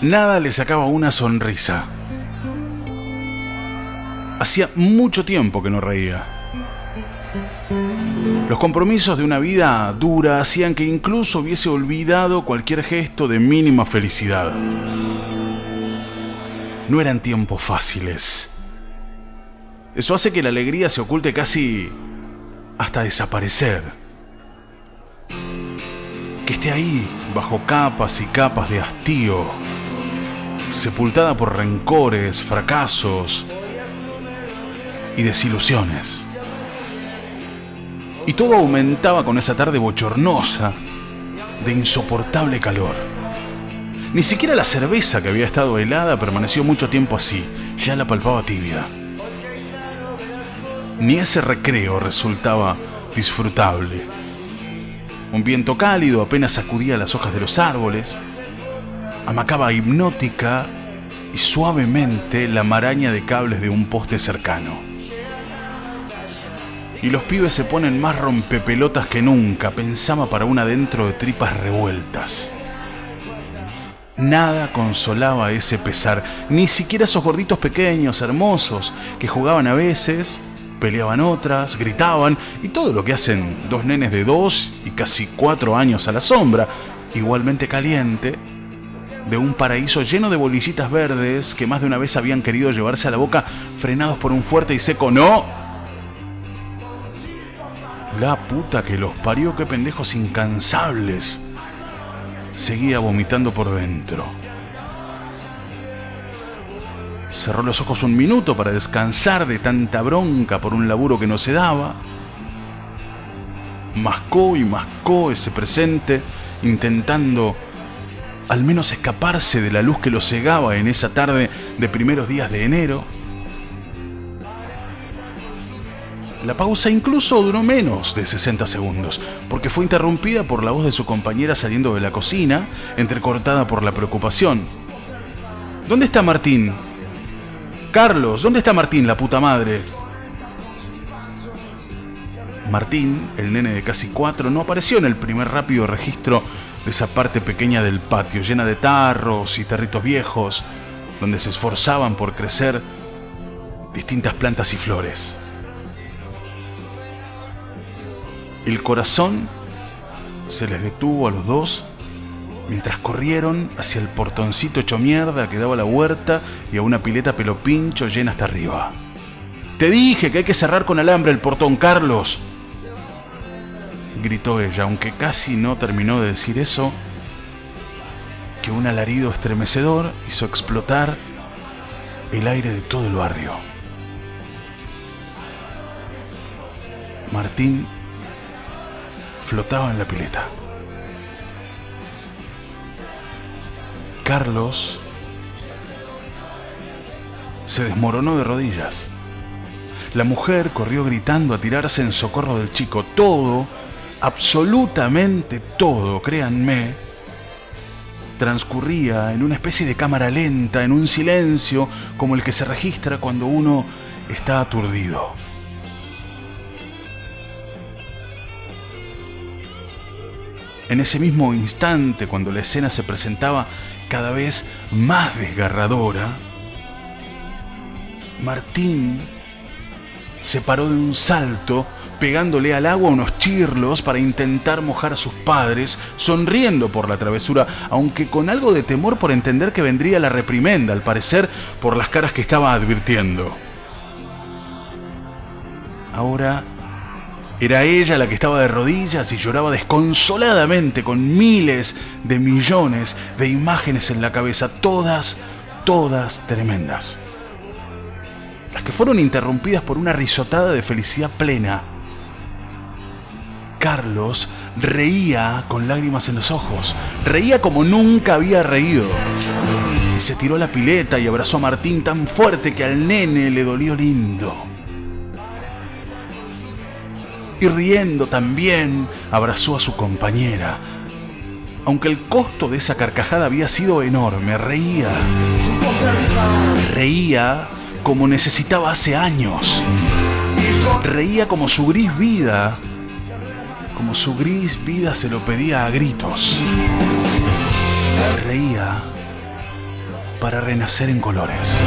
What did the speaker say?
Nada le sacaba una sonrisa. Hacía mucho tiempo que no reía. Los compromisos de una vida dura hacían que incluso hubiese olvidado cualquier gesto de mínima felicidad. No eran tiempos fáciles. Eso hace que la alegría se oculte casi hasta desaparecer. Que esté ahí, bajo capas y capas de hastío, sepultada por rencores, fracasos y desilusiones. Y todo aumentaba con esa tarde bochornosa de insoportable calor. Ni siquiera la cerveza que había estado helada permaneció mucho tiempo así, ya la palpaba tibia. Ni ese recreo resultaba disfrutable. Un viento cálido apenas sacudía las hojas de los árboles, amacaba hipnótica y suavemente la maraña de cables de un poste cercano. Y los pibes se ponen más rompepelotas que nunca, pensaba para un adentro de tripas revueltas. Nada consolaba ese pesar, ni siquiera esos gorditos pequeños, hermosos, que jugaban a veces, peleaban otras, gritaban, y todo lo que hacen dos nenes de dos y casi cuatro años a la sombra, igualmente caliente, de un paraíso lleno de bolillitas verdes que más de una vez habían querido llevarse a la boca frenados por un fuerte y seco no. La puta que los parió, qué pendejos incansables. Seguía vomitando por dentro. Cerró los ojos un minuto para descansar de tanta bronca por un laburo que no se daba. Mascó y mascó ese presente, intentando al menos escaparse de la luz que lo cegaba en esa tarde de primeros días de enero. La pausa incluso duró menos de 60 segundos, porque fue interrumpida por la voz de su compañera saliendo de la cocina, entrecortada por la preocupación. ¿Dónde está Martín? Carlos, ¿dónde está Martín, la puta madre? Martín, el nene de casi cuatro, no apareció en el primer rápido registro de esa parte pequeña del patio, llena de tarros y territos viejos, donde se esforzaban por crecer distintas plantas y flores. El corazón se les detuvo a los dos mientras corrieron hacia el portoncito hecho mierda que daba a la huerta y a una pileta pelo pincho llena hasta arriba. Te dije que hay que cerrar con alambre el portón, Carlos. Gritó ella, aunque casi no terminó de decir eso, que un alarido estremecedor hizo explotar el aire de todo el barrio. Martín flotaba en la pileta. Carlos se desmoronó de rodillas. La mujer corrió gritando a tirarse en socorro del chico. Todo, absolutamente todo, créanme, transcurría en una especie de cámara lenta, en un silencio como el que se registra cuando uno está aturdido. En ese mismo instante, cuando la escena se presentaba cada vez más desgarradora, Martín se paró de un salto, pegándole al agua unos chirlos para intentar mojar a sus padres, sonriendo por la travesura, aunque con algo de temor por entender que vendría la reprimenda, al parecer por las caras que estaba advirtiendo. Ahora era ella la que estaba de rodillas y lloraba desconsoladamente con miles de millones de imágenes en la cabeza, todas, todas tremendas. Las que fueron interrumpidas por una risotada de felicidad plena. Carlos reía con lágrimas en los ojos, reía como nunca había reído. Y se tiró a la pileta y abrazó a Martín tan fuerte que al nene le dolió lindo y riendo también abrazó a su compañera. Aunque el costo de esa carcajada había sido enorme, reía. Reía como necesitaba hace años. Reía como su gris vida como su gris vida se lo pedía a gritos. Reía para renacer en colores.